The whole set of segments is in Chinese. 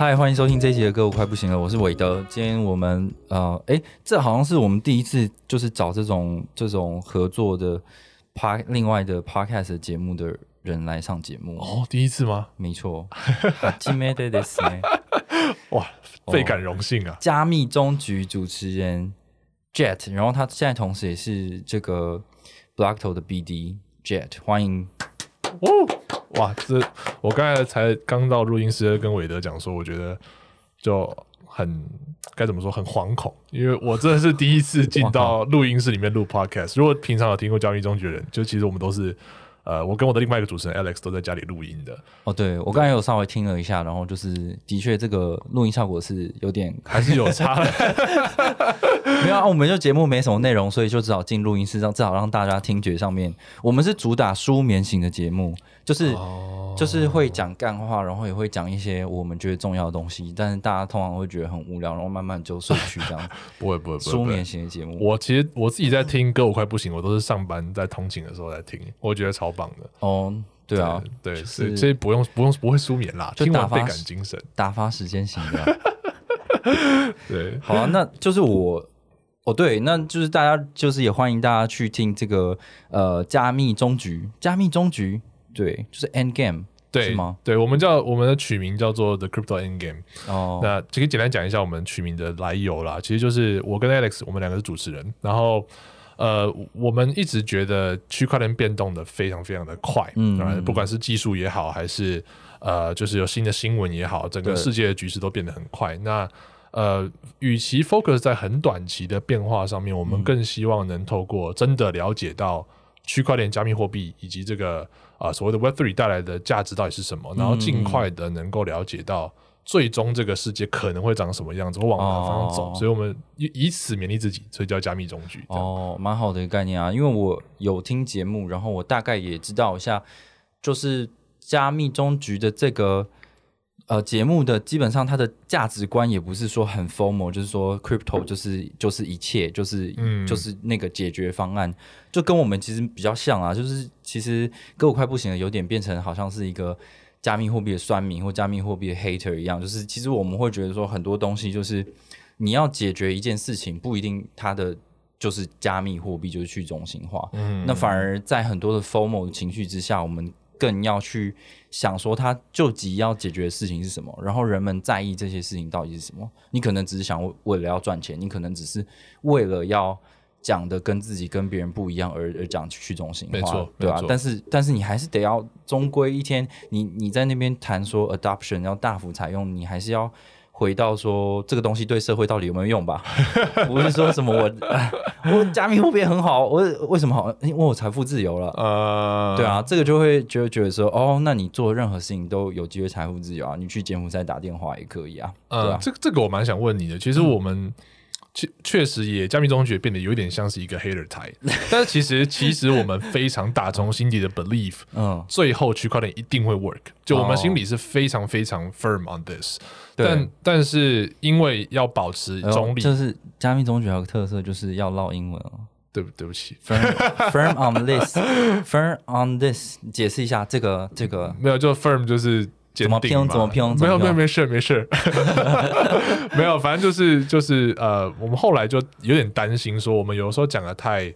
嗨，欢迎收听这一集的歌，我快不行了，我是韦德。今天我们呃，哎，这好像是我们第一次就是找这种这种合作的 p 另外的 podcast 节目的人来上节目哦，第一次吗？没错，今天的的是哇，倍感荣幸啊！加密中局主持人 Jet，然后他现在同时也是这个 Blackto 的 BD Jet，欢迎哦。哇，这我刚才才刚到录音室跟韦德讲说，我觉得就很该怎么说，很惶恐，因为我真的是第一次进到录音室里面录 podcast。如果平常有听过交易中的人，就其实我们都是呃，我跟我的另外一个主持人 Alex 都在家里录音的。哦，对我刚才有稍微听了一下，然后就是的确这个录音效果是有点 还是有差的。没有啊，我们就节目没什么内容，所以就只好进录音室，让至少让大家听觉上面，我们是主打舒眠型的节目。就是就是会讲干话，然后也会讲一些我们觉得重要的东西，但是大家通常会觉得很无聊，然后慢慢就睡去这样。不会不会，舒眠型的节目。我其实我自己在听歌，我快不行，我都是上班在通勤的时候在听，我觉得超棒的。哦，对啊，对，所以不用不用不会舒眠啦，听完倍感精神，打发时间型的。对，好啊，那就是我哦，对，那就是大家就是也欢迎大家去听这个呃加密终局，加密终局。对，就是 End Game，对吗？对，我们叫我们的取名叫做 The Crypto End Game。哦，那就可以简单讲一下我们取名的来由啦。其实就是我跟 Alex，我们两个是主持人。然后，呃，我们一直觉得区块链变动的非常非常的快，嗯，不管是技术也好，还是呃，就是有新的新闻也好，整个世界的局势都变得很快。那呃，与其 focus 在很短期的变化上面，我们更希望能透过真的了解到区块链、加密货币以及这个。啊，所谓的 Web Three 带来的价值到底是什么？然后尽快的能够了解到最终这个世界可能会长什么样子，或往哪方向走。所以我们以以此勉励自己，所以叫加密中局。哦，蛮好的一个概念啊！因为我有听节目，然后我大概也知道一下，就是加密中局的这个。呃，节目的基本上它的价值观也不是说很 formal，就是说 crypto 就是就是一切，就是嗯，就是那个解决方案，就跟我们其实比较像啊，就是其实跟我快不行了，有点变成好像是一个加密货币的酸民或加密货币的 hater 一样，就是其实我们会觉得说很多东西就是你要解决一件事情，不一定它的就是加密货币就是去中心化，嗯，那反而在很多的 formal 的情绪之下，我们。更要去想说，他救急要解决的事情是什么，然后人们在意这些事情到底是什么？你可能只是想为了要赚钱，你可能只是为了要讲的跟自己跟别人不一样而而讲去中心化，对吧？但是但是你还是得要，终归一天，你你在那边谈说 adoption 要大幅采用，你还是要。回到说这个东西对社会到底有没有用吧？不是说什么我我加密货币很好，我为什么好？因为我财富自由了。呃，对啊，这个就会就会觉得说，哦，那你做任何事情都有机会财富自由啊，你去柬埔寨打电话也可以啊。呃，这个这个我蛮想问你的，其实我们。确确实也加密中学变得有点像是一个 hater 台，但是其实其实我们非常打从心底的 believe，嗯，最后区块链一定会 work，就我们心里是非常非常 firm on this，但但是因为要保持中立，就是加密中学有个特色就是要唠英文哦，对不对不起，firm，firm on this，firm on this，解释一下这个这个。没有就 firm 就是。怎么拼？怎么拼？没有没有没事没事，没有，反正就是就是呃，我们后来就有点担心，说我们有时候讲的太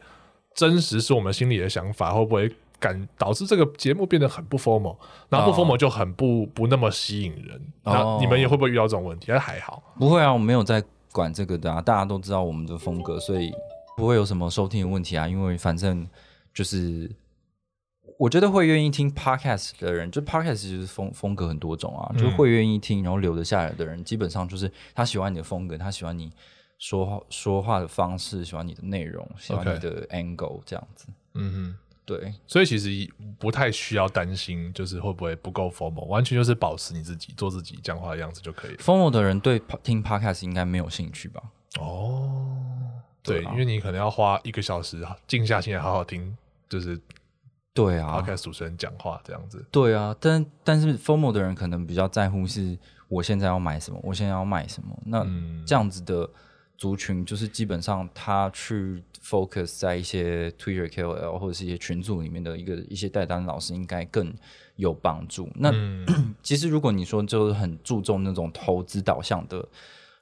真实，是我们心里的想法，会不会感导致这个节目变得很不 formal，然后不 formal 就很不不那么吸引人。那你们也会不会遇到这种问题？还还好，不会啊，我没有在管这个的啊，大家都知道我们的风格，所以不会有什么收听的问题啊，因为反正就是。我觉得会愿意听 podcast 的人，就 podcast 其实风风格很多种啊，就会愿意听，然后留得下来的人，基本上就是他喜欢你的风格，他喜欢你说话说话的方式，喜欢你的内容，喜欢你的 angle 这样子。嗯哼，对，所以其实不太需要担心，就是会不会不够 formal，完全就是保持你自己，做自己，讲话的样子就可以了。formal 的人对听 podcast 应该没有兴趣吧？哦，对，因为你可能要花一个小时静下心来好好听，就是对啊，podcast 主持人讲话这样子。对啊，但但是 formal 的人可能比较在乎是我现在要买什么，我现在要卖什么。那这样子的族群，就是基本上他去。focus 在一些 Twitter KOL 或者是一些群组里面的一个一些带单老师应该更有帮助。那 其实如果你说就是很注重那种投资导向的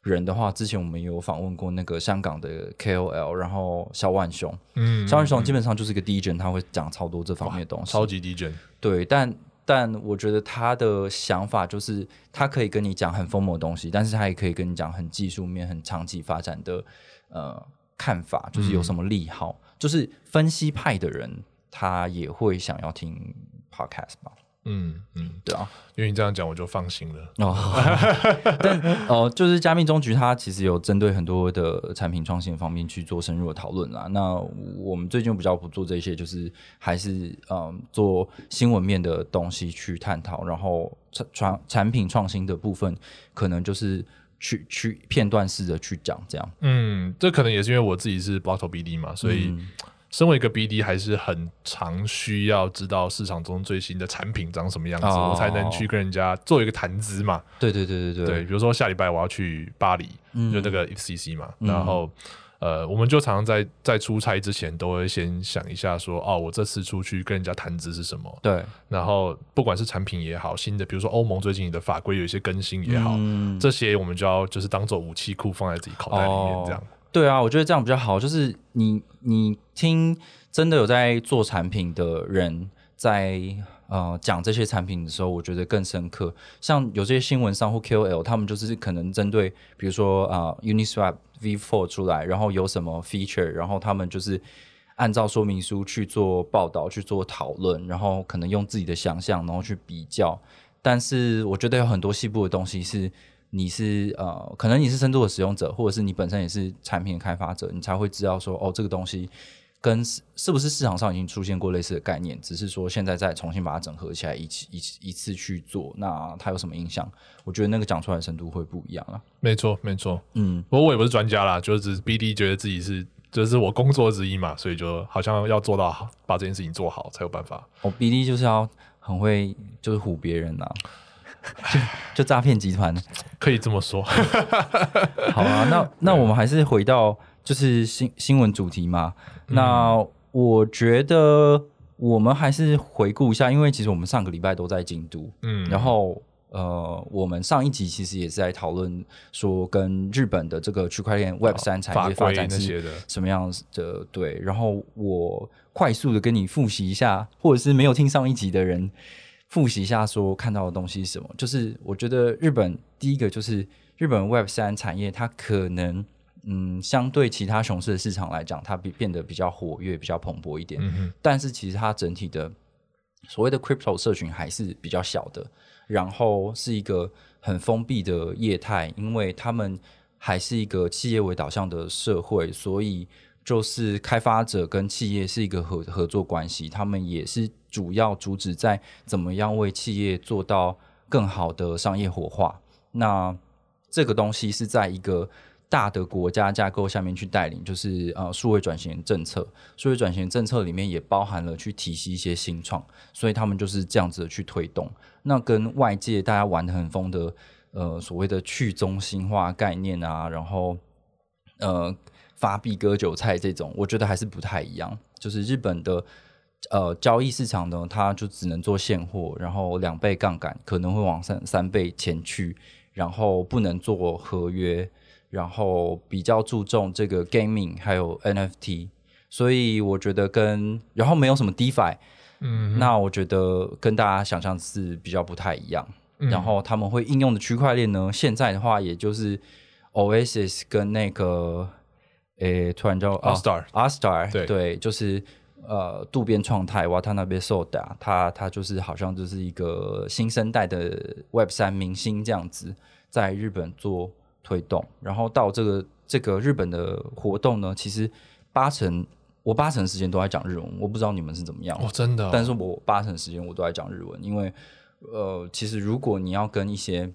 人的话，之前我们有访问过那个香港的 KOL，然后肖万雄，嗯，肖万雄基本上就是一个 DJ，他会讲超多这方面的东西，超级 DJ。对，但但我觉得他的想法就是他可以跟你讲很疯魔的东西，但是他也可以跟你讲很技术面、很长期发展的呃。看法就是有什么利好，就是分析派的人他也会想要听 podcast 吧？嗯嗯，对啊，因为你这样讲我就放心了哦。但哦，就是加密中局它其实有针对很多的产品创新方面去做深入的讨论啦。那我们最近比较不做这些，就是还是嗯做新闻面的东西去探讨，然后产产产品创新的部分可能就是。去去片段式的去讲，这样，嗯，这可能也是因为我自己是 b o t t l BD 嘛，所以身为一个 BD 还是很常需要知道市场中最新的产品长什么样子，我才能去跟人家做一个谈资嘛。对对对对对，比如说下礼拜我要去巴黎，就那个 FCC 嘛，然后。呃，我们就常常在在出差之前都会先想一下，说哦，我这次出去跟人家谈资是什么？对。然后不管是产品也好，新的，比如说欧盟最近的法规有一些更新也好，这些我们就要就是当做武器库放在自己口袋里面，这样。对啊，我觉得这样比较好。就是你你听真的有在做产品的人在呃讲这些产品的时候，我觉得更深刻。像有这些新闻上或 KOL，他们就是可能针对比如说啊，Uniswap。V4 出来，然后有什么 feature，然后他们就是按照说明书去做报道、去做讨论，然后可能用自己的想象，然后去比较。但是我觉得有很多细部的东西是，你是呃，可能你是深度的使用者，或者是你本身也是产品的开发者，你才会知道说，哦，这个东西。跟是不是市场上已经出现过类似的概念，只是说现在再重新把它整合起来，一起一一次去做，那它有什么影响？我觉得那个讲出来的深度会不一样了。没错，没错，嗯，不过我也不是专家啦，就是只是 BD 觉得自己是，就是我工作之一嘛，所以就好像要做到好，把这件事情做好才有办法。哦，BD 就是要很会，就是唬别人呐，就 就诈骗集团，可以这么说。好啊，那那我们还是回到。就是新新闻主题嘛，那我觉得我们还是回顾一下，因为其实我们上个礼拜都在京都，嗯，然后呃，我们上一集其实也是在讨论说跟日本的这个区块链 Web 三产业发展是什么样子的，对，然后我快速的跟你复习一下，或者是没有听上一集的人复习一下，说看到的东西是什么？就是我觉得日本第一个就是日本 Web 三产业，它可能。嗯，相对其他熊市的市场来讲，它变变得比较活跃、比较蓬勃一点。嗯但是其实它整体的所谓的 crypto 社群还是比较小的，然后是一个很封闭的业态，因为他们还是一个企业为导向的社会，所以就是开发者跟企业是一个合合作关系，他们也是主要主旨在怎么样为企业做到更好的商业活化。那这个东西是在一个。大的国家架构下面去带领，就是呃数位转型政策，数位转型政策里面也包含了去提携一些新创，所以他们就是这样子的去推动。那跟外界大家玩的很疯的呃所谓的去中心化概念啊，然后呃发币割韭菜这种，我觉得还是不太一样。就是日本的呃交易市场呢，它就只能做现货，然后两倍杠杆可能会往三三倍前去，然后不能做合约。然后比较注重这个 gaming 还有 NFT，所以我觉得跟然后没有什么 DeFi，嗯，那我觉得跟大家想象是比较不太一样。然后他们会应用的区块链呢，现在的话也就是 Oasis 跟那个诶，突然叫 Astar，Astar，对对，就是呃渡边创太哇，他那边 Soda，他他就是好像就是一个新生代的 Web 三明星这样子，在日本做。推动，然后到这个这个日本的活动呢，其实八成我八成时间都在讲日文，我不知道你们是怎么样哦，真的。但是我八成时间我都在讲日文，因为呃，其实如果你要跟一些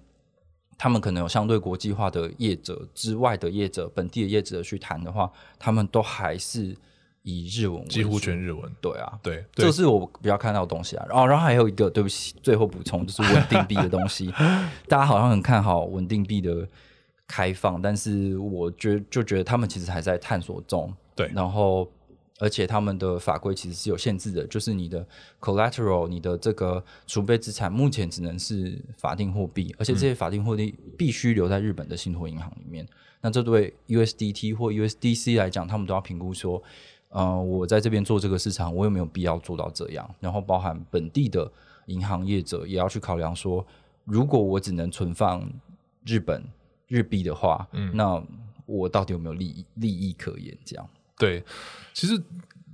他们可能有相对国际化的业者之外的业者、本地的业者去谈的话，他们都还是以日文几乎全日文。对啊，对，这是我比较看到的东西啊。然后，然后还有一个，对不起，最后补充就是稳定币的东西。大家好像很看好稳定币的开放，但是我觉就觉得他们其实还在探索中。对，然后。而且他们的法规其实是有限制的，就是你的 collateral，你的这个储备资产目前只能是法定货币，而且这些法定货币必须留在日本的信托银行里面。那这对 USDT 或 USDC 来讲，他们都要评估说，呃，我在这边做这个市场，我有没有必要做到这样？然后包含本地的银行业者也要去考量说，如果我只能存放日本日币的话，嗯，那我到底有没有利益利益可言？这样。对，其实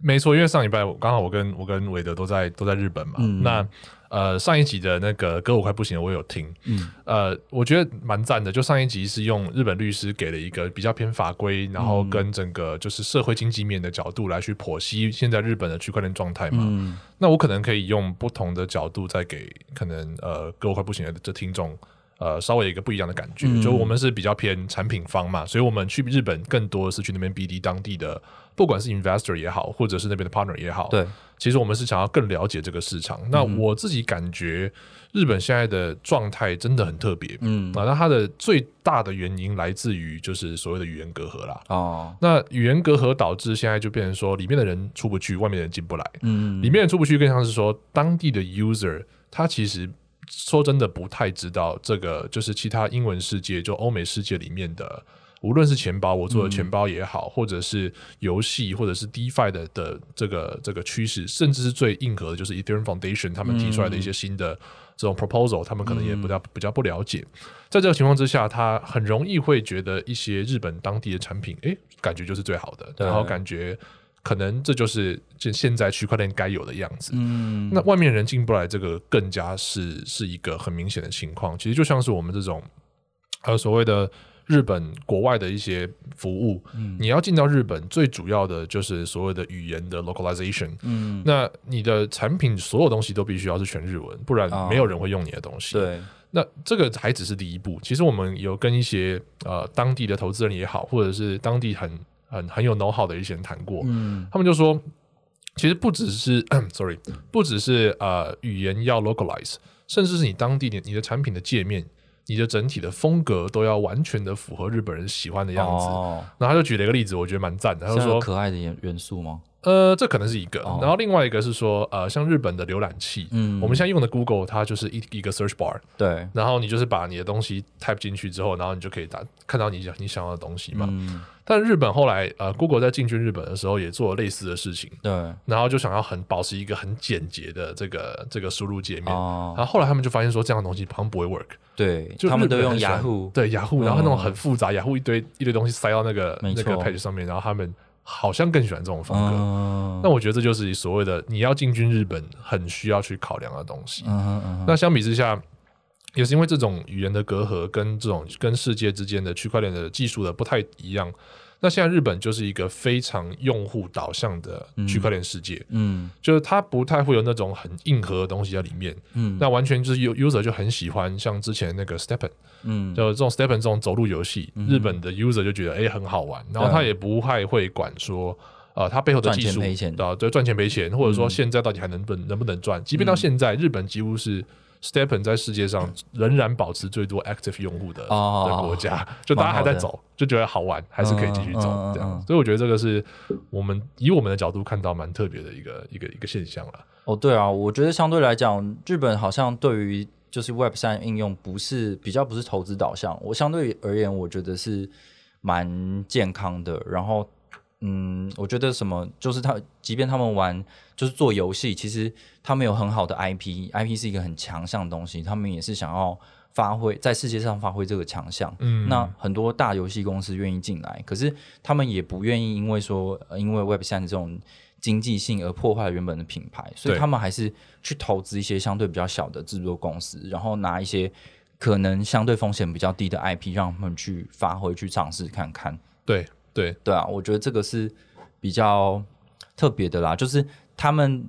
没错，因为上礼拜我刚好我跟我跟韦德都在都在日本嘛。那呃上一集的那个歌我快不行了，我有听。嗯，呃，我觉得蛮赞的。就上一集是用日本律师给了一个比较偏法规，然后跟整个就是社会经济面的角度来去剖析现在日本的区块链状态嘛。嗯，那我可能可以用不同的角度再给可能呃歌我快不行的这听众。呃，稍微有一个不一样的感觉，就我们是比较偏产品方嘛，所以我们去日本更多的是去那边 BD 当地的，不管是 investor 也好，或者是那边的 partner 也好，对，其实我们是想要更了解这个市场。那我自己感觉日本现在的状态真的很特别，嗯，啊，那它的最大的原因来自于就是所谓的语言隔阂啦，哦，那语言隔阂导致现在就变成说里面的人出不去，外面的人进不来，嗯，里面人出不去更像是说当地的 user 他其实。说真的，不太知道这个，就是其他英文世界，就欧美世界里面的，无论是钱包，我做的钱包也好，或者是游戏，或者是 DeFi 的的这个这个趋势，甚至是最硬核的，就是 Ethereum Foundation 他们提出来的一些新的这种 proposal，他们可能也比较比较不了解。在这个情况之下，他很容易会觉得一些日本当地的产品，哎，感觉就是最好的，然后感觉。可能这就是就现在区块链该有的样子。嗯，那外面人进不来，这个更加是是一个很明显的情况。其实就像是我们这种，还有所谓的日本国外的一些服务，你要进到日本，最主要的就是所谓的语言的 localization。嗯，那你的产品所有东西都必须要是全日文，不然没有人会用你的东西。对，那这个还只是第一步。其实我们有跟一些呃当地的投资人也好，或者是当地很。很很有 know how 的一些人谈过，嗯，他们就说，其实不只是，sorry，不只是呃语言要 localize，甚至是你当地的你的产品的界面，你的整体的风格都要完全的符合日本人喜欢的样子。然后他就举了一个例子，我觉得蛮赞的，他就说可爱的元元素吗？呃，这可能是一个，然后另外一个是说，呃，像日本的浏览器，嗯，我们现在用的 Google，它就是一一个 search bar，对，然后你就是把你的东西 type 进去之后，然后你就可以打看到你你想要的东西嘛。但日本后来，呃，Google 在进军日本的时候也做了类似的事情，对，然后就想要很保持一个很简洁的这个这个输入界面，然后后来他们就发现说这样的东西好像不会 work，对，就他们都用雅虎，对雅虎，然后那种很复杂，雅虎一堆一堆东西塞到那个那个 page 上面，然后他们。好像更喜欢这种风格，那我觉得这就是所谓的你要进军日本很需要去考量的东西。那相比之下，也是因为这种语言的隔阂跟这种跟世界之间的区块链的技术的不太一样。那现在日本就是一个非常用户导向的区块链世界，嗯，就是它不太会有那种很硬核的东西在里面，嗯，那完全就是 user 就很喜欢像之前那个 Stepen，嗯，就这种 Stepen 这种走路游戏，日本的 user 就觉得哎很好玩，然后他也不太会管说，呃，他背后的技术啊，对，赚钱赔钱，或者说现在到底还能不能不能赚，即便到现在，日本几乎是。Stepen 在世界上仍然保持最多 active 用户的的国家，就大家还在走，就觉得好玩，还是可以继续走这样。所以我觉得这个是我们以我们的角度看到蛮特别的一个一个一个现象了。哦，对啊，我觉得相对来讲，日本好像对于就是 Web 三应用不是比较不是投资导向，我相对而言，我觉得是蛮健康的。然后。嗯，我觉得什么就是他，即便他们玩就是做游戏，其实他们有很好的 IP，IP 是一个很强项的东西，他们也是想要发挥在世界上发挥这个强项。嗯，那很多大游戏公司愿意进来，可是他们也不愿意因为说因为 Web 三这种经济性而破坏原本的品牌，所以他们还是去投资一些相对比较小的制作公司，然后拿一些可能相对风险比较低的 IP 让他们去发挥去尝试看看。对。对对啊，我觉得这个是比较特别的啦，就是他们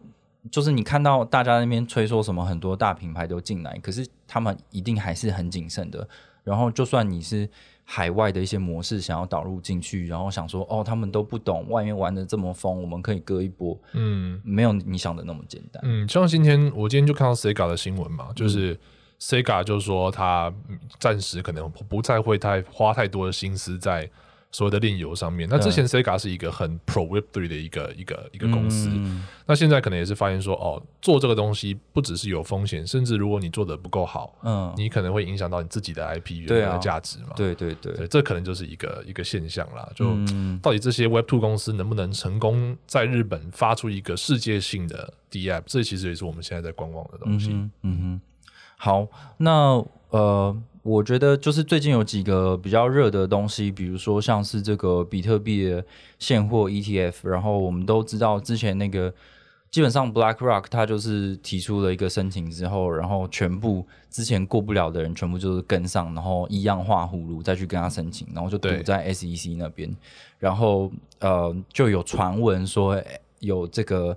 就是你看到大家那边吹说什么很多大品牌都进来，可是他们一定还是很谨慎的。然后就算你是。海外的一些模式想要导入进去，然后想说哦，他们都不懂，外面玩的这么疯，我们可以割一波。嗯，没有你想的那么简单。嗯，像今天我今天就看到 Sega 的新闻嘛，就是 Sega 就是说他暂时可能不再会太花太多的心思在。所谓的炼油上面，那之前 Sega 是一个很 Pro Web Three 的一个一个一个公司，那现在可能也是发现说，哦，做这个东西不只是有风险，甚至如果你做的不够好，嗯，你可能会影响到你自己的 IP 原来的价值嘛？对对对，这可能就是一个一个现象啦。就到底这些 Web Two 公司能不能成功在日本发出一个世界性的 D App？这其实也是我们现在在观望的东西。嗯哼，好，那呃。我觉得就是最近有几个比较热的东西，比如说像是这个比特币的现货 ETF，然后我们都知道之前那个基本上 BlackRock 它就是提出了一个申请之后，然后全部之前过不了的人全部就是跟上，然后一样画葫芦再去跟他申请，然后就堵在 SEC 那边，然后呃就有传闻说有这个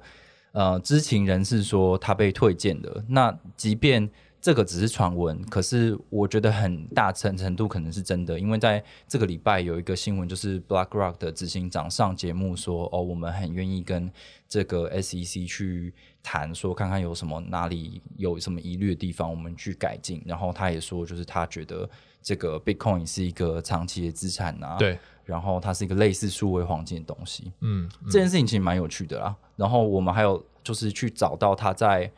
呃知情人士说他被退件的，那即便。这个只是传闻，可是我觉得很大程程度可能是真的，因为在这个礼拜有一个新闻，就是 BlackRock 的执行长上节目说：“哦，我们很愿意跟这个 SEC 去谈，说看看有什么哪里有什么疑虑的地方，我们去改进。”然后他也说，就是他觉得这个 Bitcoin 是一个长期的资产啊，对，然后它是一个类似数位黄金的东西。嗯，这件事情其实蛮有趣的啦。然后我们还有就是去找到他在。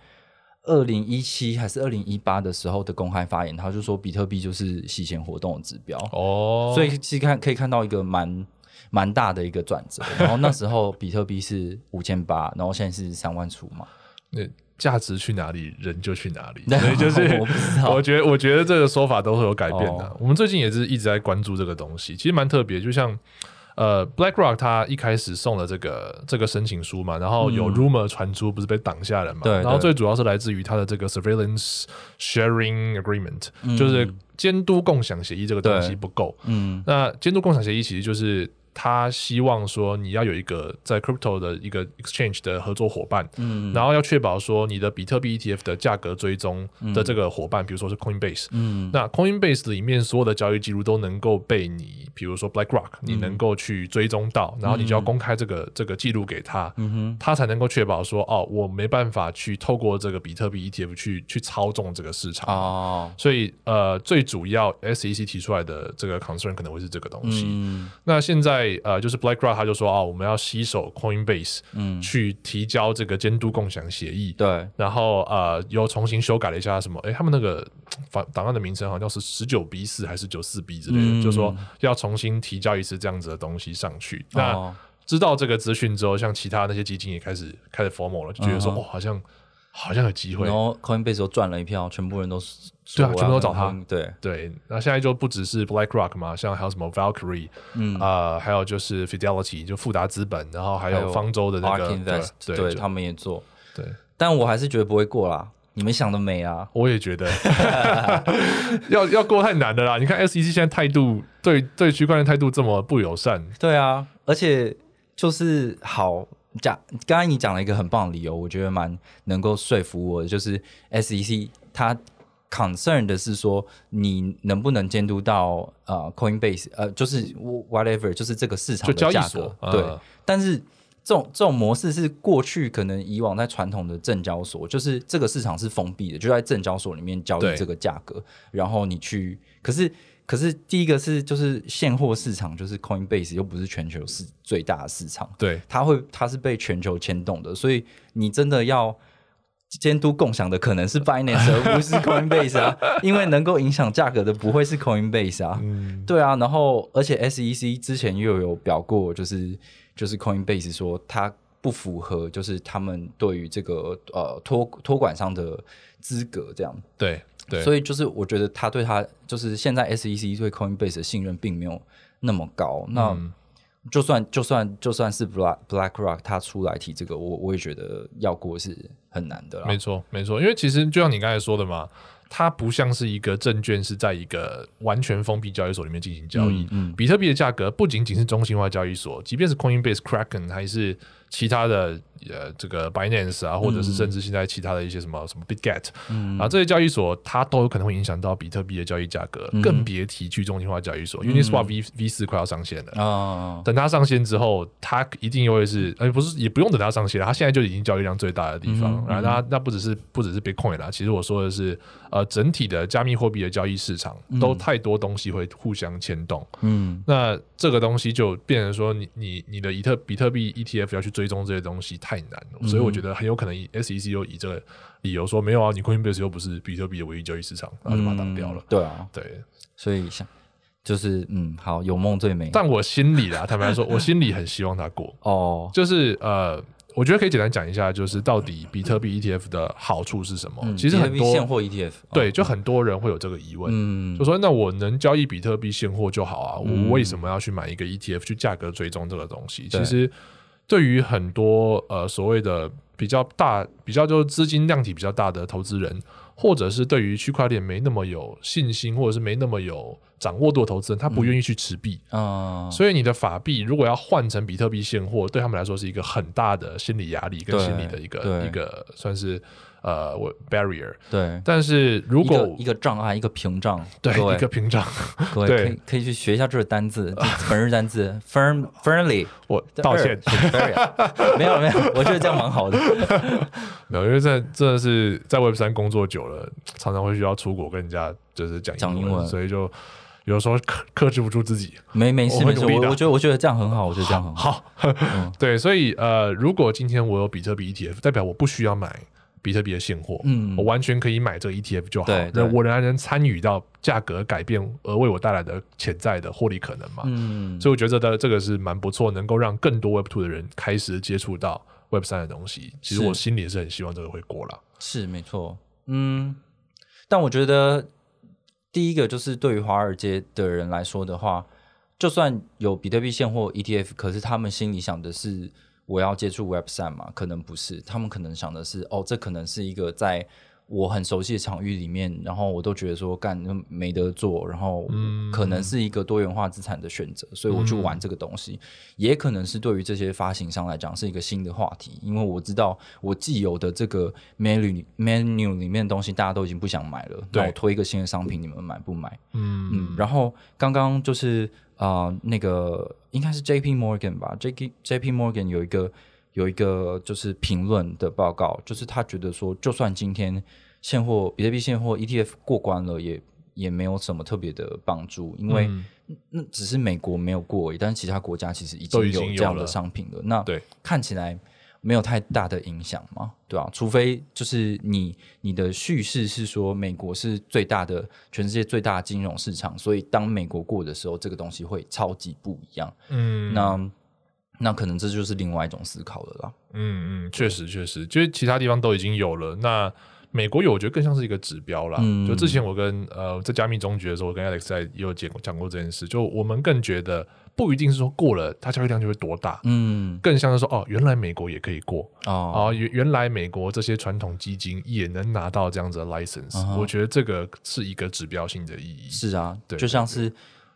二零一七还是二零一八的时候的公开发言，他就说比特币就是洗钱活动的指标哦，所以其实看可以看到一个蛮蛮大的一个转折。然后那时候比特币是五千八，然后现在是三万出嘛。那价值去哪里，人就去哪里。所以就是我我觉得我觉得这个说法都会有改变的。我们最近也是一直在关注这个东西，其实蛮特别，就像。呃，BlackRock 他一开始送了这个这个申请书嘛，然后有 rumor 传出，不是被挡下了嘛？对。然后最主要是来自于他的这个 Surveillance Sharing Agreement，就是监督共享协议这个东西不够。嗯。那监督共享协议其实就是。他希望说你要有一个在 crypto 的一个 exchange 的合作伙伴，嗯，然后要确保说你的比特币 ETF 的价格追踪的这个伙伴，比如说是 Coinbase，嗯，那 Coinbase 里面所有的交易记录都能够被你，比如说 BlackRock，你能够去追踪到，然后你就要公开这个这个记录给他，嗯哼，他才能够确保说哦，我没办法去透过这个比特币 ETF 去去操纵这个市场。哦，所以呃，最主要 SEC 提出来的这个 concern 可能会是这个东西，嗯，那现在。呃，就是 BlackRock 他就说啊，我们要携手 Coinbase，嗯，去提交这个监督共享协议。对，然后呃，又重新修改了一下什么？哎，他们那个 档档案的名称好像是十九 B 四还是九四 B 之类的，就说要重新提交一次这样子的东西上去。那知道这个资讯之后，像其他那些基金也开始开始 formal 了，就觉得说哦，好像。好像有机会，然后 Coinbase 又赚了一票，全部人都是对啊，全部都找他，对对。那现在就不只是 BlackRock 嘛，像还有什么 Valkyrie，嗯啊，还有就是 Fidelity，就富达资本，然后还有方舟的那个，对，他们也做，对。但我还是觉得不会过啦，你们想的美啊！我也觉得，要要过太难的啦。你看 SEC 现在态度对对区块链态度这么不友善，对啊，而且就是好。讲刚刚你讲了一个很棒的理由，我觉得蛮能够说服我的，就是 SEC 它 concern 的是说你能不能监督到呃 Coinbase 呃就是 whatever 就是这个市场的价格对，但是这种这种模式是过去可能以往在传统的证交所，就是这个市场是封闭的，就在证交所里面交易这个价格，然后你去可是。可是第一个是就是现货市场，就是 Coinbase 又不是全球是最大的市场，对，它会它是被全球牵动的，所以你真的要监督共享的可能是 Binance 而不是 Coinbase 啊，因为能够影响价格的不会是 Coinbase 啊，对啊，然后而且 SEC 之前又有表过，就是就是 Coinbase 说它不符合就是他们对于这个呃托托管商的资格这样，对。所以就是我觉得他对他就是现在 SEC 对 Coinbase 的信任并没有那么高。那就算就算就算是 Black BlackRock 他出来提这个，我我也觉得要过是很难的。没错，没错，因为其实就像你刚才说的嘛，它不像是一个证券是在一个完全封闭交易所里面进行交易。嗯，比特币的价格不仅仅是中心化交易所，即便是 Coinbase、Kraken 还是其他的呃这个 Binance 啊，或者是甚至现在其他的一些什么什么 BitGet 啊这些交易所，它都有可能会影响到比特币的交易价格，更别提去中心化交易所，Uniswap V V 四快要上线了。啊。等它上线之后，它一定又会是，呃不是也不用等它上线，它现在就已经交易量最大的地方。啊，那那不只是不只是 Bitcoin 啦，其实我说的是呃整体的加密货币的交易市场都太多东西会互相牵动。嗯，那这个东西就变成说，你你你的以特比特币 ETF 要去追踪这些东西太难了，所以我觉得很有可能 SEC 又以这个理由说没有啊，你 Coinbase 又不是比特币的唯一交易市场，然后就把它挡掉了。对啊，对，所以想就是嗯，好，有梦最美。但我心里啦，坦白说，我心里很希望它过 哦，就是呃。我觉得可以简单讲一下，就是到底比特币 ETF 的好处是什么？其实很多现货 ETF 对，就很多人会有这个疑问，就说那我能交易比特币现货就好啊，我为什么要去买一个 ETF 去价格追踪这个东西？其实对于很多呃所谓的比较大、比较就是资金量体比较大的投资人，或者是对于区块链没那么有信心，或者是没那么有。掌握度的投资人，他不愿意去持币啊，所以你的法币如果要换成比特币现货，对他们来说是一个很大的心理压力跟心理的一个一个算是。呃，我 barrier 对，但是如果一个障碍，一个屏障，对，一个屏障，各位 可以可以去学一下这个单字，本日单字 firm firmly。我道歉，没有没有，我觉得这样蛮好的。没有，因为在真的是在 Web 三工作久了，常常会需要出国跟人家就是讲讲英文，所以就有时候克克制不住自己。没没事没事，我我觉得我觉得这样很好，我觉得这样很好。对，所以呃，如果今天我有比特币 ETF，代表我不需要买。比特币的现货，嗯，我完全可以买这个 ETF 就好，那我仍然能参与到价格改变而为我带来的潜在的获利可能嘛，嗯，所以我觉得的这个是蛮不错，能够让更多 Web Two 的人开始接触到 Web 三的东西。其实我心里也是很希望这个会过了，是没错，嗯，但我觉得第一个就是对于华尔街的人来说的话，就算有比特币现货 ETF，可是他们心里想的是。我要接触 Web 三嘛？可能不是，他们可能想的是，哦，这可能是一个在我很熟悉的场域里面，然后我都觉得说干没得做，然后可能是一个多元化资产的选择，所以我去玩这个东西。也可能是对于这些发行商来讲是一个新的话题，因为我知道我既有的这个 menu menu 里面的东西大家都已经不想买了，那我推一个新的商品，你们买不买？嗯嗯。然后刚刚就是。啊，那个应该是 J P Morgan 吧？J P J P Morgan 有一个有一个就是评论的报告，就是他觉得说，就算今天现货比特币现货 ETF 过关了，也也没有什么特别的帮助，因为那只是美国没有过而已，但是其他国家其实已经有这样的商品了。那对看起来。没有太大的影响嘛，对吧？除非就是你你的叙事是说美国是最大的全世界最大的金融市场，所以当美国过的时候，这个东西会超级不一样。嗯，那那可能这就是另外一种思考了啦。嗯嗯，确实确实，就是其他地方都已经有了，那美国有，我觉得更像是一个指标啦。就之前我跟呃在加密中局的时候，我跟 Alex 在也有讲讲过这件事，就我们更觉得。不一定是说过了，它交易量就会多大，嗯，更像是说哦，原来美国也可以过。哦，原原来美国这些传统基金也能拿到这样子的 license，我觉得这个是一个指标性的意义。是啊，对，就像是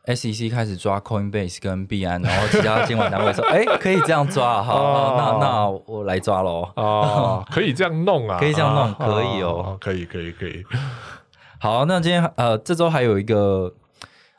SEC 开始抓 Coinbase 跟币安，然后其他监管单位说，哎，可以这样抓，好，那那我来抓喽，哦，可以这样弄啊，可以这样弄，可以哦，可以，可以，可以。好，那今天呃，这周还有一个。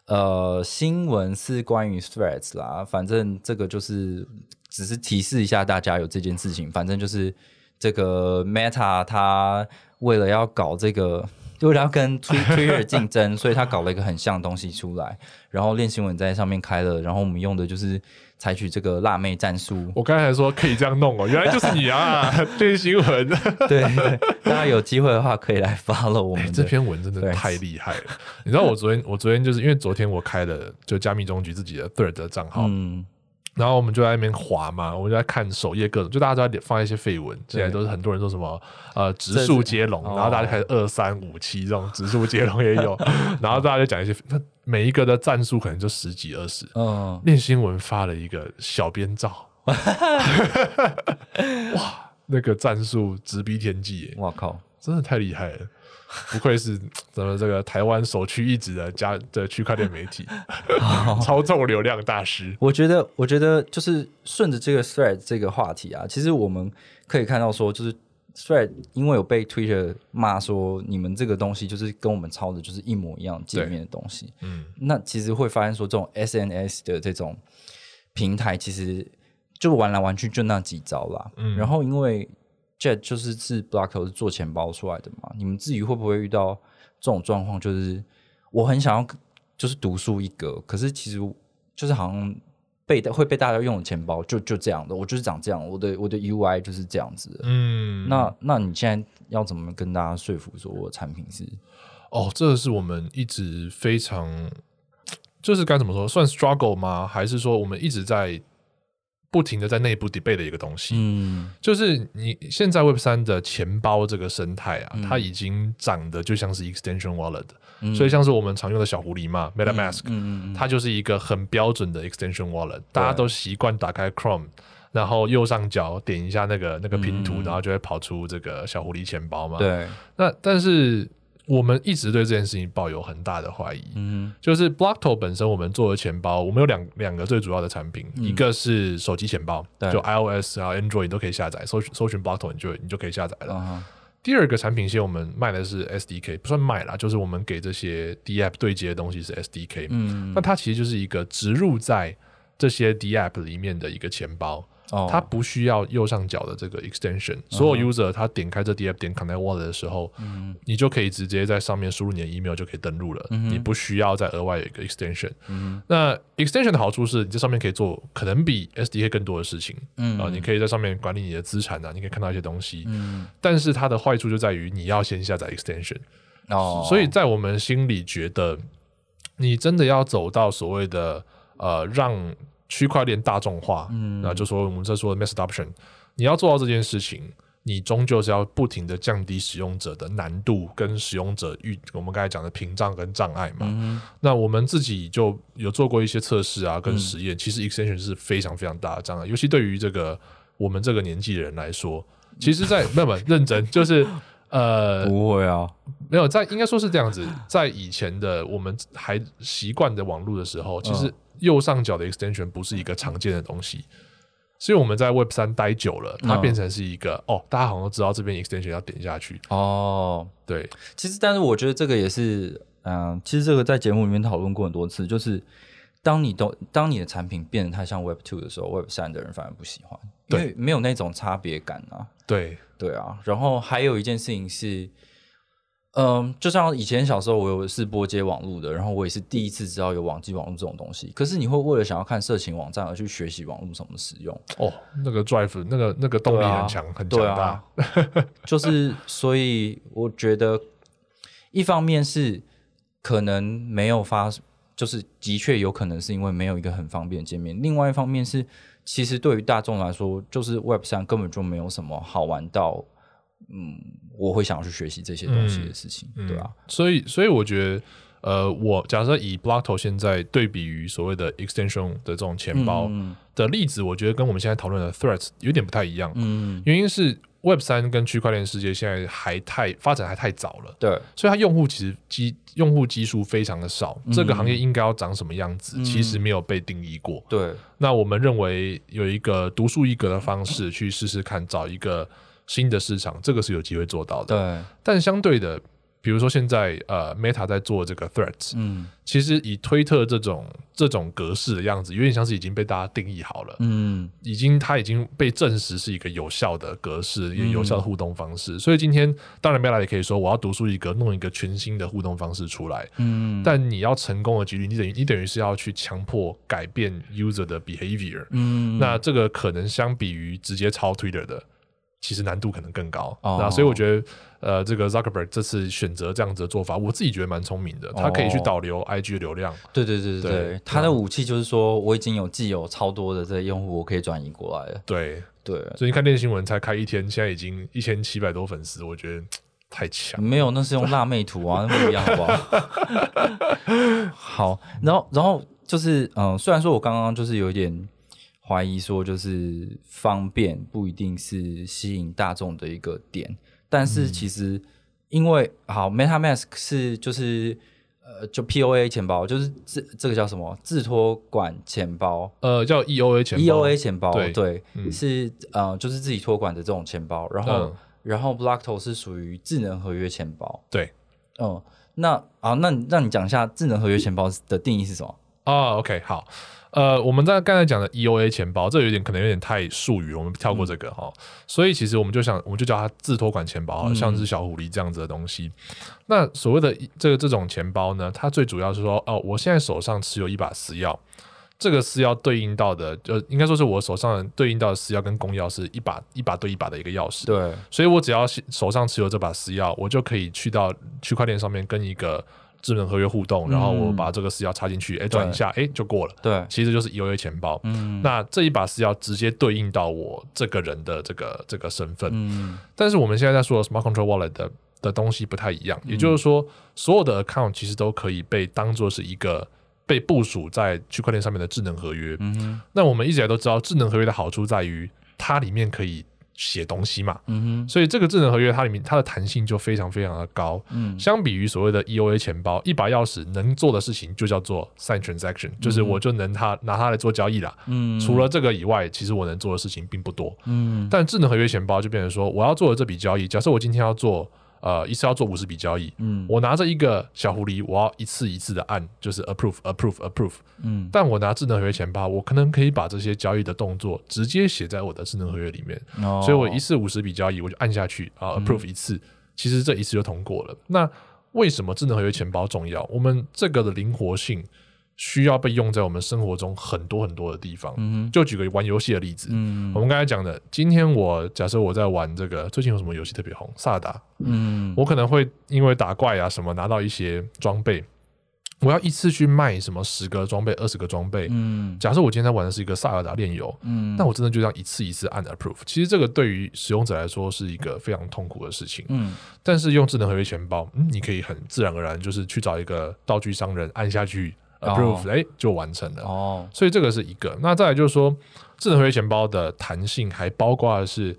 呃，新闻是关于 Threads 啦，反正这个就是只是提示一下大家有这件事情。反正就是这个 Meta 它为了要搞这个，为了要跟 Twitter 竞争，所以他搞了一个很像的东西出来。然后练新闻在上面开了，然后我们用的就是采取这个辣妹战术。我刚才说可以这样弄哦，原来就是你啊！练新闻，对，大家有机会的话可以来 follow 我们这篇文，真的太厉害了。你知道我昨天，我昨天就是因为昨天我开了就加密中局自己的 Third 的账号。然后我们就在那边滑嘛，我们就在看首页各种，就大家都在放一些绯闻，现在都是很多人说什么呃植树接龙，然后大家就开始二三五七这种植树接龙也有，然后大家就讲一些，那每一个的战术可能就十几二十。嗯，练新闻发了一个小编照，哇，那个战术直逼天际，哇靠，真的太厉害了。不愧是咱们这个台湾首屈一指的家的区块链媒体，操纵流量大师。我觉得，我觉得就是顺着这个 thread 这个话题啊，其实我们可以看到说，就是 thread 因为有被 Twitter 骂说你们这个东西就是跟我们抄的就是一模一样界面的东西，嗯，那其实会发现说这种 SNS 的这种平台其实就玩来玩去就那几招啦，嗯，然后因为。Jet 就是是 Blockto 是做钱包出来的嘛？你们至于会不会遇到这种状况？就是我很想要就是独树一格，可是其实就是好像被会被大家用的钱包就就这样的，我就是长这样，我的我的 UI 就是这样子。嗯，那那你现在要怎么跟大家说服说我的产品是？哦，这是我们一直非常就是该怎么说，算 struggle 吗？还是说我们一直在？不停的在内部 debate 的一个东西，嗯，就是你现在 Web 三的钱包这个生态啊，它已经长得就像是 extension wallet，所以像是我们常用的小狐狸嘛，MetaMask，嗯它就是一个很标准的 extension wallet，大家都习惯打开 Chrome，然后右上角点一下那个那个拼图，然后就会跑出这个小狐狸钱包嘛，对，那但是。我们一直对这件事情抱有很大的怀疑，嗯，就是 Blockto 本身，我们做的钱包，我们有两两个最主要的产品，一个是手机钱包，就 iOS 啊、Android 都可以下载，搜搜寻 Blockto 你就你就可以下载了。第二个产品线，我们卖的是 SDK，不算卖啦，就是我们给这些 D App 对接的东西是 SDK，嗯，那它其实就是一个植入在这些 D App 里面的一个钱包。它不需要右上角的这个 extension，所有 user 他点开这 D App 点 Connect Wallet 的时候，你就可以直接在上面输入你的 email 就可以登录了，你不需要再额外有一个 extension。那 extension 的好处是你在上面可以做可能比 SDK 更多的事情，啊，你可以在上面管理你的资产啊，你可以看到一些东西。嗯。但是它的坏处就在于你要先下载 extension，哦，所以在我们心里觉得，你真的要走到所谓的呃让。区块链大众化，嗯，那就说我们在说的 mass adoption，你要做到这件事情，你终究是要不停的降低使用者的难度跟使用者遇我们刚才讲的屏障跟障碍嘛。那我们自己就有做过一些测试啊，跟实验，其实 extension 是非常非常大的障碍，尤其对于这个我们这个年纪的人来说，其实，在没有认真，就是呃，不会啊，没有在应该说是这样子，在以前的我们还习惯的网络的时候，其实。右上角的 extension 不是一个常见的东西，所以我们在 Web 三待久了，它变成是一个哦，大家好像都知道这边 extension 要点下去哦。对，其实但是我觉得这个也是，嗯，其实这个在节目里面讨论过很多次，就是当你都当你的产品变得太像 Web two 的时候，Web 三的人反而不喜欢，因为没有那种差别感啊。对对啊，然后还有一件事情是。嗯，就像以前小时候，我有是拨接网络的，然后我也是第一次知道有网际网络这种东西。可是你会为了想要看色情网站而去学习网络怎么使用？哦，那个 drive 那个那个动力很强，很强大。就是所以我觉得，一方面是可能没有发，就是的确有可能是因为没有一个很方便的界面；另外一方面是，其实对于大众来说，就是 Web 上根本就没有什么好玩到。嗯，我会想要去学习这些东西的事情，对吧？所以，所以我觉得，呃，我假设以 Blockto 现在对比于所谓的 extension 的这种钱包的例子，我觉得跟我们现在讨论的 Threads 有点不太一样。嗯，原因是 Web 三跟区块链世界现在还太发展还太早了，对，所以它用户其实基用户基数非常的少，这个行业应该要长什么样子，其实没有被定义过。对，那我们认为有一个独树一格的方式去试试看，找一个。新的市场，这个是有机会做到的。对，但相对的，比如说现在呃，Meta 在做这个 Threads，嗯，其实以推特这种这种格式的样子，有点像是已经被大家定义好了，嗯，已经它已经被证实是一个有效的格式，也有效的互动方式。所以今天当然 Meta 也可以说，我要独树一格，弄一个全新的互动方式出来，嗯，但你要成功的几率，你等于你等于是要去强迫改变 user 的 behavior，嗯，那这个可能相比于直接抄 Twitter 的。其实难度可能更高，那所以我觉得，呃，这个 Zuckerberg 这次选择这样子的做法，我自己觉得蛮聪明的。他可以去导流 IG 的流量，对对对对对，他的武器就是说，我已经有既有超多的这些用户，我可以转移过来了。对对，所以你看电新闻才开一天，现在已经一千七百多粉丝，我觉得太强。没有，那是用辣妹图啊，那不一样，好不好？好，然后然后就是，嗯，虽然说我刚刚就是有点。怀疑说，就是方便不一定是吸引大众的一个点，但是其实因为好，MetaMask 是就是呃，就 POA 钱包，就是这这个叫什么？自托管钱包，呃，叫 EOA 钱包，EOA 钱包，对。对，是呃，就是自己托管的这种钱包。然后，然后 Blockto 是属于智能合约钱包，对，嗯，那啊，那让你讲一下智能合约钱包的定义是什么？哦，OK，好。呃，我们在刚才讲的 EOA 钱包，这有点可能有点太术语，我们跳过这个哈。所以其实我们就想，我们就叫它自托管钱包，像是小狐狸这样子的东西。那所谓的这个这种钱包呢，它最主要是说，哦，我现在手上持有一把私钥，这个私钥对应到的，就应该说是我手上对应到的私钥跟公钥是一把一把对一把的一个钥匙。对，所以我只要手上持有这把私钥，我就可以去到区块链上面跟一个。智能合约互动，然后我把这个私钥插进去，哎，转一下，哎，就过了。对，其实就是 EOA 钱包。嗯，那这一把私钥直接对应到我这个人的这个这个身份。嗯，但是我们现在在说 Smart Control Wallet 的的东西不太一样，也就是说，所有的 account 其实都可以被当做是一个被部署在区块链上面的智能合约。嗯，那我们一直以来都知道，智能合约的好处在于它里面可以。写东西嘛，嗯哼，所以这个智能合约它里面它的弹性就非常非常的高，嗯，相比于所谓的 EOA 钱包，一把钥匙能做的事情就叫做 sign transaction，就是我就能它拿它来做交易了，嗯，除了这个以外，其实我能做的事情并不多，嗯，但智能合约钱包就变成说，我要做的这笔交易，假设我今天要做。呃，一次要做五十笔交易，嗯，我拿着一个小狐狸，我要一次一次的按，就是 approve approve approve，嗯，但我拿智能合约钱包，我可能可以把这些交易的动作直接写在我的智能合约里面，哦，所以我一次五十笔交易，我就按下去啊，approve 一次，其实这一次就通过了。那为什么智能合约钱包重要？我们这个的灵活性。需要被用在我们生活中很多很多的地方。嗯，就举个玩游戏的例子。嗯，我们刚才讲的，今天我假设我在玩这个，最近有什么游戏特别红？萨达。嗯，我可能会因为打怪啊什么拿到一些装备，我要一次去卖什么十个装备、二十个装备。嗯，假设我今天在玩的是一个萨尔达炼油，嗯，那我真的就这样一次一次按 approve。其实这个对于使用者来说是一个非常痛苦的事情。嗯，但是用智能合约钱包，嗯，你可以很自然而然就是去找一个道具商人按下去。approve，哎，就完成了。哦，所以这个是一个。那再来就是说，智能合约钱包的弹性还包括的是，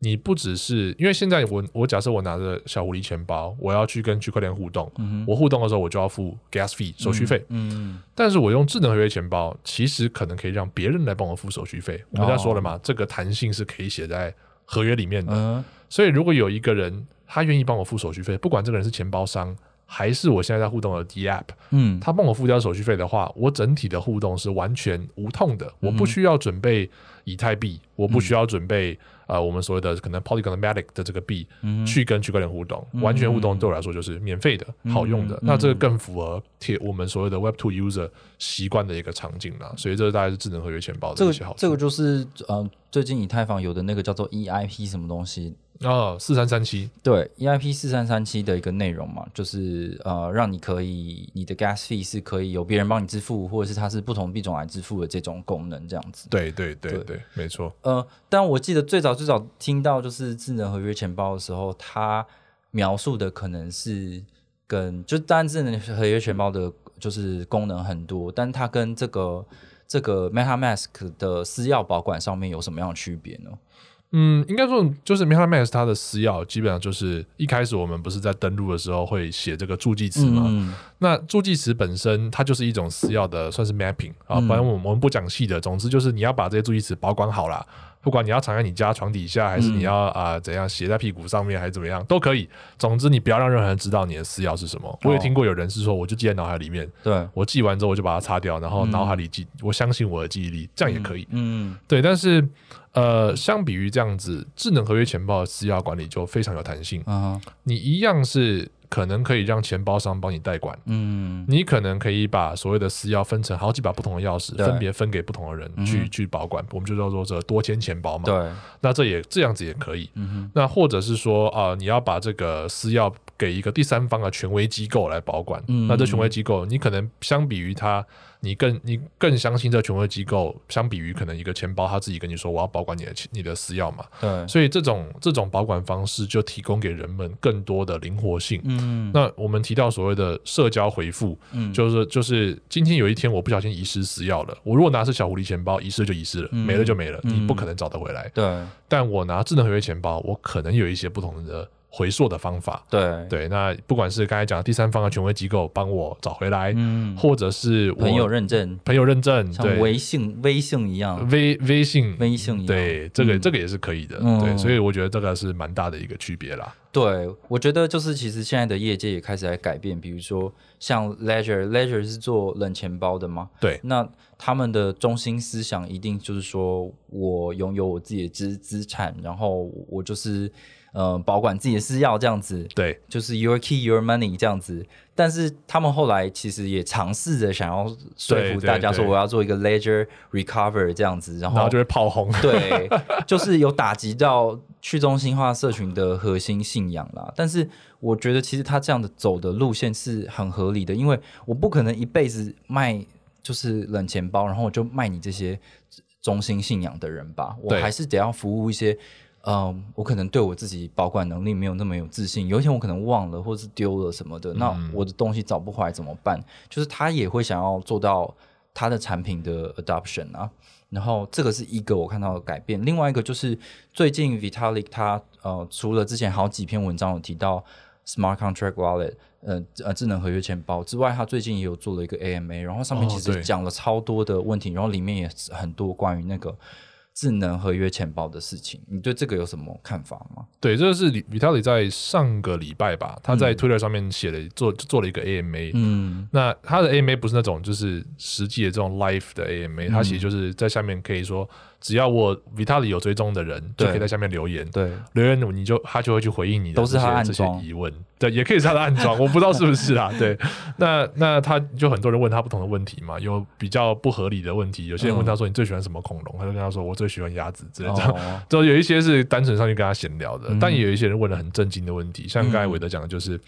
你不只是因为现在我我假设我拿着小狐狸钱包，我要去跟区块链互动，我互动的时候我就要付 gas fee 手续费。嗯，但是我用智能合约钱包，其实可能可以让别人来帮我付手续费。我们刚才说了嘛，这个弹性是可以写在合约里面的。所以如果有一个人他愿意帮我付手续费，不管这个人是钱包商。还是我现在在互动的 D App，嗯，他帮我付掉手续费的话，我整体的互动是完全无痛的，我不需要准备以太币，我不需要准备呃我们所谓的可能 Polygon Matic 的这个币去跟区块链互动，完全互动对我来说就是免费的、好用的。那这个更符合贴我们所谓的 Web Two User 习惯的一个场景了。所以这大概是智能合约钱包的一些好处。这个就是呃，最近以太坊有的那个叫做 EIP 什么东西。哦，四三三七对，EIP 四三三七的一个内容嘛，就是呃，让你可以你的 gas fee 是可以由别人帮你支付，或者是它是不同币种来支付的这种功能，这样子。对对对对，没错。呃，但我记得最早最早听到就是智能合约钱包的时候，它描述的可能是跟就当然智能合约钱包的就是功能很多，但它跟这个这个 MetaMask 的私钥保管上面有什么样的区别呢？嗯，应该说就是 MetaMask 它的私钥基本上就是一开始我们不是在登录的时候会写这个助记词吗？那助记词本身它就是一种私钥的，算是 mapping 啊。反正我们不讲细的，总之就是你要把这些助记词保管好啦。不管你要藏在你家床底下，还是你要啊怎样写在屁股上面，还是怎么样都可以。总之你不要让任何人知道你的私钥是什么。我也听过有人是说，我就记在脑海里面，对我记完之后我就把它擦掉，然后脑海里记，我相信我的记忆力，这样也可以。嗯，对。但是呃，相比于这样子，智能合约钱包的私钥管理就非常有弹性。嗯，你一样是。可能可以让钱包商帮你代管，嗯，你可能可以把所谓的私钥分成好几把不同的钥匙，分别分给不同的人去去保管，我们就叫做这多签钱包嘛。对，那这也这样子也可以。那或者是说啊，你要把这个私钥给一个第三方的权威机构来保管，那这权威机构你可能相比于他。你更你更相信这权威机构，相比于可能一个钱包，他自己跟你说我要保管你的你的私钥嘛？对，所以这种这种保管方式就提供给人们更多的灵活性。嗯，那我们提到所谓的社交回复，嗯，就是就是今天有一天我不小心遗失私钥了，我如果拿是小狐狸钱包，遗失就遗失了，没了就没了，你不可能找得回来。对，但我拿智能合约钱包，我可能有一些不同的。回溯的方法。对对，那不管是刚才讲第三方的权威机构帮我找回来，嗯，或者是朋友认证，朋友认证，像微信微信一样，微微信微信一样，对，这个这个也是可以的。对，所以我觉得这个是蛮大的一个区别啦。对，我觉得就是其实现在的业界也开始在改变，比如说像 Ledger，Ledger 是做冷钱包的嘛？对，那他们的中心思想一定就是说我拥有我自己的资资产，然后我就是呃保管自己的私钥这样子。对，就是 Your key, Your money 这样子。但是他们后来其实也尝试着想要说服大家说我要做一个 Ledger Recover 这样子，然后就会炮轰。对，就是有打击到。去中心化社群的核心信仰啦，但是我觉得其实他这样的走的路线是很合理的，因为我不可能一辈子卖就是冷钱包，然后我就卖你这些中心信仰的人吧，我还是得要服务一些，嗯，我可能对我自己保管能力没有那么有自信，有一天我可能忘了或是丢了什么的，那我的东西找不回来怎么办？就是他也会想要做到他的产品的 adoption 啊。然后这个是一个我看到的改变，另外一个就是最近 Vitalik 他呃除了之前好几篇文章有提到 Smart Contract Wallet 呃呃智能合约钱包之外，他最近也有做了一个 AMA，然后上面其实讲了超多的问题，然后里面也很多关于那个。智能合约钱包的事情，你对这个有什么看法吗？对，这个是李 Vitaly 在上个礼拜吧，他在 Twitter 上面写了做做了一个 AMA。嗯，那他的 AMA 不是那种就是实际的这种 live 的 AMA，他其实就是在下面可以说。只要我 Vitaly 有追踪的人，就可以在下面留言。对，留言你就他就会去回应你的这些这些疑问。对，也可以是他的暗装，我不知道是不是啦。对，那那他就很多人问他不同的问题嘛，有比较不合理的问题。有些人问他说你最喜欢什么恐龙，他就跟他说我最喜欢鸭子之类的。就有一些是单纯上去跟他闲聊的，但也有一些人问了很震惊的问题，像刚才韦德讲的就是，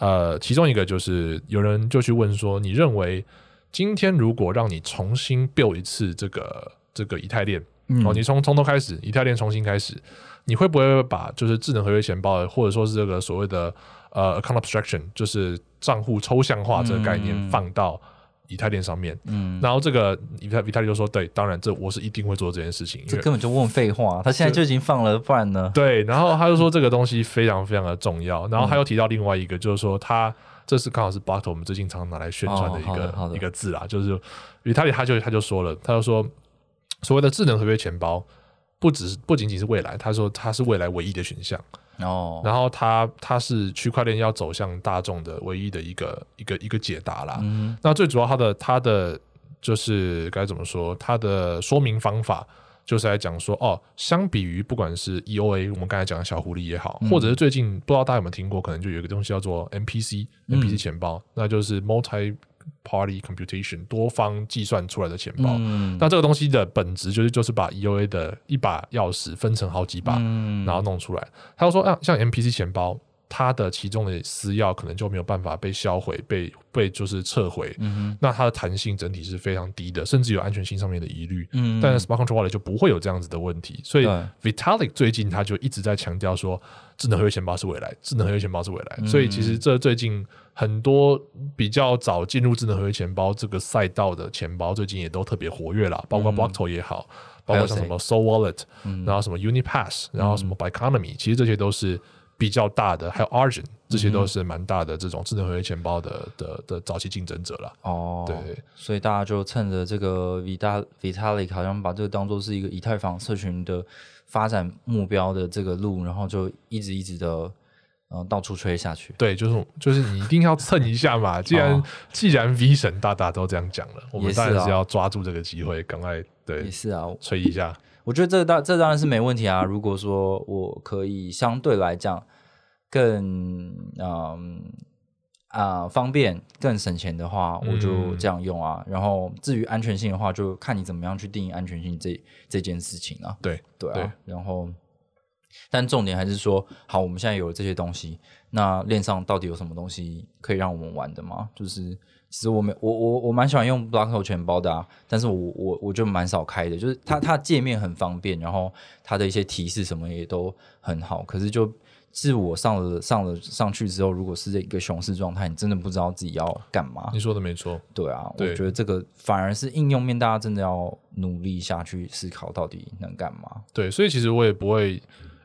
呃，其中一个就是有人就去问说，你认为今天如果让你重新 build 一次这个这个以太链？哦，你从从头开始，以太链重新开始，你会不会把就是智能合约钱包，或者说是这个所谓的呃 account abstraction，就是账户抽象化这个概念放到以太链上面？嗯，然后这个以太以太链就说，对，当然这我是一定会做这件事情。这根本就问废话，他现在就已经放了，不然呢？对，然后他就说这个东西非常非常的重要，然后他又提到另外一个，就是说他这是刚好是 bot 我们最近常拿来宣传的一个一个字啦，就是以太链他就他就说了，他就说。所谓的智能合约钱包，不只是不仅仅是未来，他说它是未来唯一的选项哦。然后它它是区块链要走向大众的唯一的一个一个一个解答啦。那最主要它的它的就是该怎么说？它的说明方法就是来讲说哦，相比于不管是 EOA，我们刚才讲的小狐狸也好，或者是最近不知道大家有没有听过，可能就有一个东西叫做 MPC，MPC 钱包，那就是 Multi。Party computation 多方计算出来的钱包，那这个东西的本质就是就是把 EOA 的一把钥匙分成好几把，然后弄出来。他说啊，像 MPC 钱包。它的其中的私钥可能就没有办法被销毁、被被就是撤回，那它的弹性整体是非常低的，甚至有安全性上面的疑虑。嗯，但是 Smart Contract Wallet 就不会有这样子的问题。所以 Vitalik 最近他就一直在强调说，智能合约钱包是未来，智能合约钱包是未来。所以其实这最近很多比较早进入智能合约钱包这个赛道的钱包，最近也都特别活跃了，包括 Blockto 也好，包括像什么 Soul Wallet，然后什么 Unipass，然后什么 Biconomy，其实这些都是。比较大的，还有 Argent，这些都是蛮大的这种智能合约钱包的的的早期竞争者了。哦，对，所以大家就趁着这个 Vita Vitalik 好像把这个当做是一个以太坊社群的发展目标的这个路，然后就一直一直的嗯到处吹下去。对，就是就是你一定要蹭一下嘛。既然既然 V 神大大都这样讲了，我们当然是要抓住这个机会，赶快对，也是啊，吹一下。我觉得这当这当然是没问题啊。如果说我可以相对来讲更嗯啊方便、更省钱的话，我就这样用啊。然后至于安全性的话，就看你怎么样去定义安全性这这件事情啊。对对啊。然后，但重点还是说，好，我们现在有了这些东西，那链上到底有什么东西可以让我们玩的吗？就是。其实我没我我我蛮喜欢用 Blockto 钱包的啊，但是我我我就蛮少开的，就是它它界面很方便，然后它的一些提示什么也都很好，可是就自我上了上了上去之后，如果是一个熊市状态，你真的不知道自己要干嘛。你说的没错，对啊，我觉得这个反而是应用面，大家真的要努力下去思考到底能干嘛。对，所以其实我也不会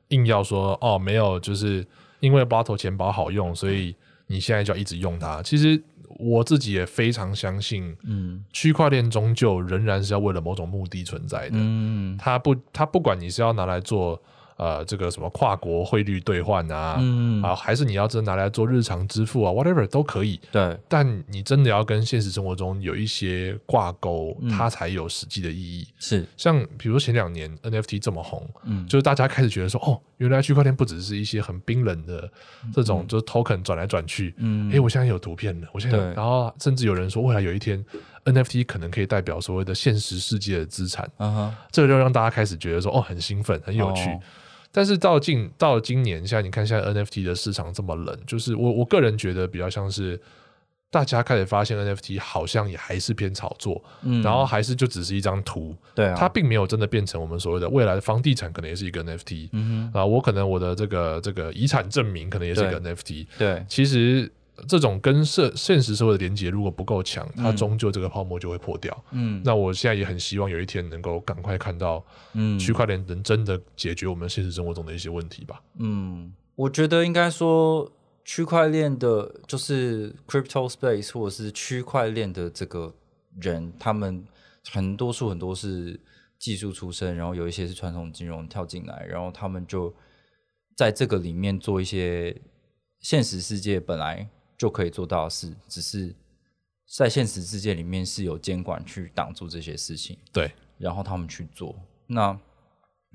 硬要说哦，没有就是。因为 Bottle 钱包好用，所以你现在就要一直用它。其实我自己也非常相信，嗯，区块链终究仍然是要为了某种目的存在的。嗯，它不，它不管你是要拿来做。呃，这个什么跨国汇率兑换啊，啊，还是你要真拿来做日常支付啊，whatever 都可以。对，但你真的要跟现实生活中有一些挂钩，它才有实际的意义。是，像比如前两年 NFT 这么红，嗯，就是大家开始觉得说，哦，原来区块链不只是一些很冰冷的这种，就是 token 转来转去，嗯，哎，我现在有图片了，我现在，然后甚至有人说，未来有一天 NFT 可能可以代表所谓的现实世界的资产，啊这个就让大家开始觉得说，哦，很兴奋，很有趣。但是到近到今年，现在你看现在 NFT 的市场这么冷，就是我我个人觉得比较像是大家开始发现 NFT 好像也还是偏炒作，嗯，然后还是就只是一张图，对啊，它并没有真的变成我们所谓的未来的房地产，可能也是一个 NFT，嗯啊，我可能我的这个这个遗产证明可能也是一个 NFT，对，其实。这种跟社现实社会的连接如果不够强，它终究这个泡沫就会破掉。嗯，那我现在也很希望有一天能够赶快看到，嗯，区块链能真的解决我们现实生活中的一些问题吧。嗯，我觉得应该说，区块链的，就是 crypto space 或者是区块链的这个人，他们很多数很多是技术出身，然后有一些是传统金融跳进来，然后他们就在这个里面做一些现实世界本来。就可以做到的事，只是在现实世界里面是有监管去挡住这些事情。对，然后他们去做。那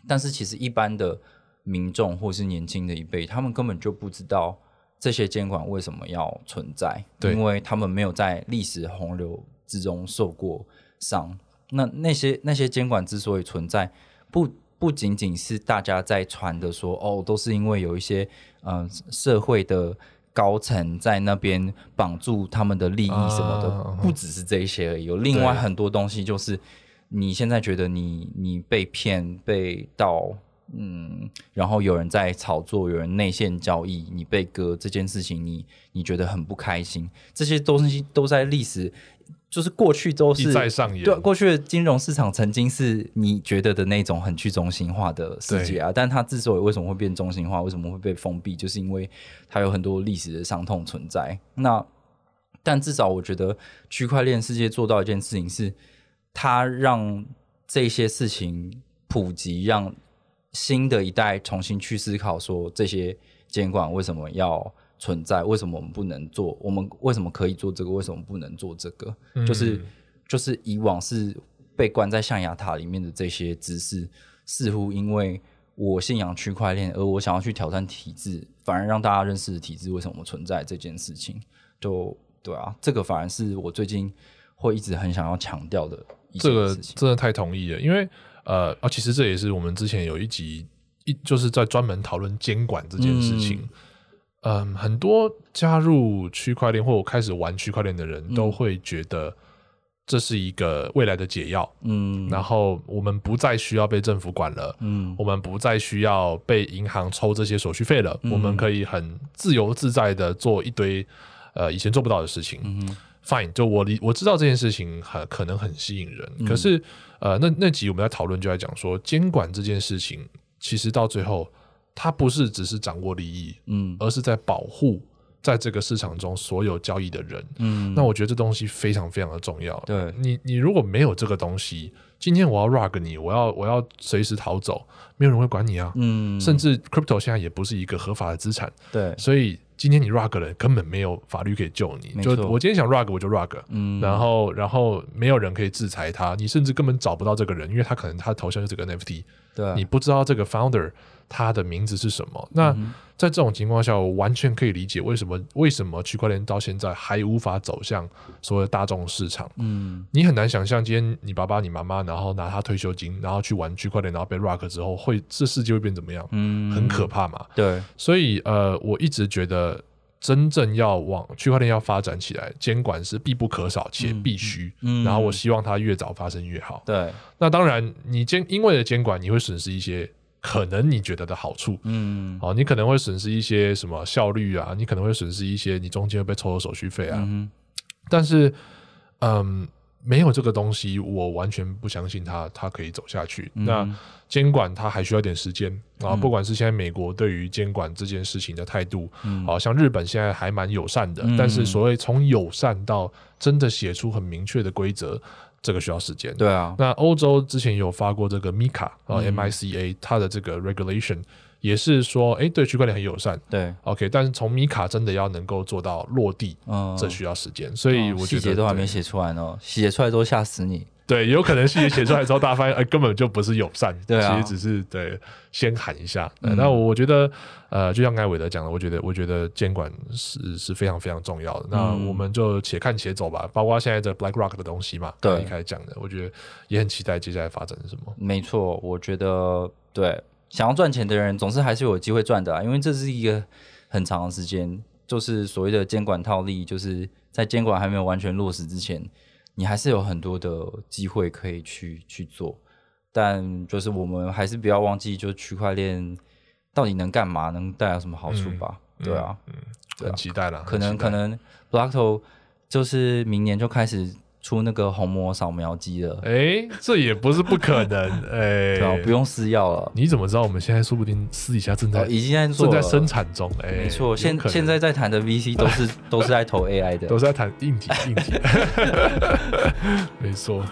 但是其实一般的民众或是年轻的一辈，他们根本就不知道这些监管为什么要存在，因为他们没有在历史洪流之中受过伤。那那些那些监管之所以存在，不不仅仅是大家在传的说，哦，都是因为有一些嗯社会的。高层在那边绑住他们的利益什么的，不只是这些而已，有另外很多东西。就是你现在觉得你你被骗被盗，嗯，然后有人在炒作，有人内线交易，你被割这件事情，你你觉得很不开心，这些东西都在历史。就是过去都是对过去的金融市场曾经是你觉得的那种很去中心化的世界啊，但它之所以为什么会变中心化，为什么会被封闭，就是因为它有很多历史的伤痛存在。那但至少我觉得区块链世界做到一件事情是，它让这些事情普及，让新的一代重新去思考说这些监管为什么要。存在为什么我们不能做？我们为什么可以做这个？为什么不能做这个？就是就是以往是被关在象牙塔里面的这些知识，似乎因为我信仰区块链，而我想要去挑战体制，反而让大家认识体制为什么存在这件事情。就对啊，这个反而是我最近会一直很想要强调的一件事情。真的太同意了，因为呃啊，其实这也是我们之前有一集一就是在专门讨论监管这件事情。嗯，很多加入区块链或开始玩区块链的人都会觉得这是一个未来的解药。嗯，然后我们不再需要被政府管了。嗯，我们不再需要被银行抽这些手续费了。我们可以很自由自在的做一堆呃以前做不到的事情。嗯，Fine，就我理我知道这件事情很可能很吸引人。可是呃，那那集我们在讨论就在讲说监管这件事情，其实到最后。它不是只是掌握利益，嗯，而是在保护在这个市场中所有交易的人，嗯，那我觉得这东西非常非常的重要。对。你，你如果没有这个东西，今天我要 rug 你，我要我要随时逃走，没有人会管你啊，嗯，甚至 crypto 现在也不是一个合法的资产，对，所以今天你 rug 了，根本没有法律可以救你，就我今天想 rug 我就 rug，嗯，然后然后没有人可以制裁他，你甚至根本找不到这个人，因为他可能他的头像就是个 NFT，对，你不知道这个 founder。它的名字是什么？那在这种情况下，我完全可以理解为什么为什么区块链到现在还无法走向所谓大众市场。嗯，你很难想象，今天你爸爸、你妈妈，然后拿他退休金，然后去玩区块链，然后被 rock 之后，会这世界会变怎么样？嗯，很可怕嘛。对，所以呃，我一直觉得，真正要往区块链要发展起来，监管是必不可少且必须。嗯，然后我希望它越早发生越好。对，那当然，你监因为的监管，你会损失一些。可能你觉得的好处，嗯，哦，你可能会损失一些什么效率啊？你可能会损失一些你中间会被抽的手续费啊。但是，嗯，没有这个东西，我完全不相信它它可以走下去。那监管它还需要点时间啊，不管是现在美国对于监管这件事情的态度，好像日本现在还蛮友善的，但是所谓从友善到真的写出很明确的规则，这个需要时间。对啊，那欧洲之前有发过这个 MiCA 啊 M I C A 它的这个 regulation。也是说，哎，对区块链很友善，对，OK，但是从米卡真的要能够做到落地，嗯，这需要时间，所以我觉得细节都还没写出来呢，写出来都吓死你。对，有可能细节写出来之后，大家发现，哎，根本就不是友善，对其实只是对先喊一下。那我觉得，呃，就像刚才韦德讲的，我觉得，我觉得监管是是非常非常重要的。那我们就且看且走吧，包括现在的 BlackRock 的东西嘛，对，一开始讲的，我觉得也很期待接下来发展是什么。没错，我觉得对。想要赚钱的人总是还是有机会赚的啊，因为这是一个很长的时间，就是所谓的监管套利，就是在监管还没有完全落实之前，你还是有很多的机会可以去去做。但就是我们还是不要忘记，就区块链到底能干嘛，能带来什么好处吧？对啊，嗯，很期待了。可能可能 Blockto 就是明年就开始。出那个虹膜扫描机了，哎，这也不是不可能，哎，不用私药了。你怎么知道我们现在说不定私底下正在已经在正在生产中？哎，没错，现现在在谈的 VC 都是 都是在投 AI 的，都是在谈硬体硬体。没错。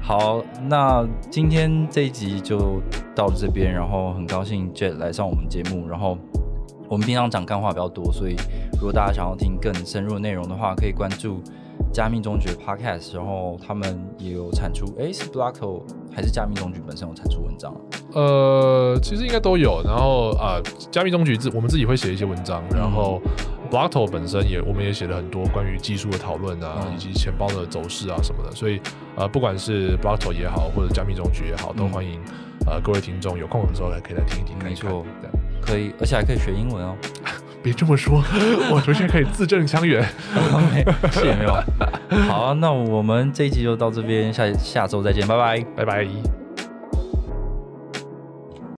好，那今天这一集就到这边，然后很高兴 Jet 来上我们节目，然后我们平常讲干话比较多，所以如果大家想要听更深入的内容的话，可以关注。加密中局 Podcast，然后他们也有产出，哎，是 Blockto 还是加密中局本身有产出文章？呃，其实应该都有。然后啊，加密中局自我们自己会写一些文章，然后 Blockto 本身也我们也写了很多关于技术的讨论啊，以及钱包的走势啊什么的。所以呃，不管是 Blockto 也好，或者加密中局也好，都欢迎呃各位听众有空的时候来可以来听一听。没错，可以，而且还可以学英文哦。别这么说，我昨天可以字正腔圆，是也没有。好，那我们这一集就到这边，下下周再见，拜拜，拜拜。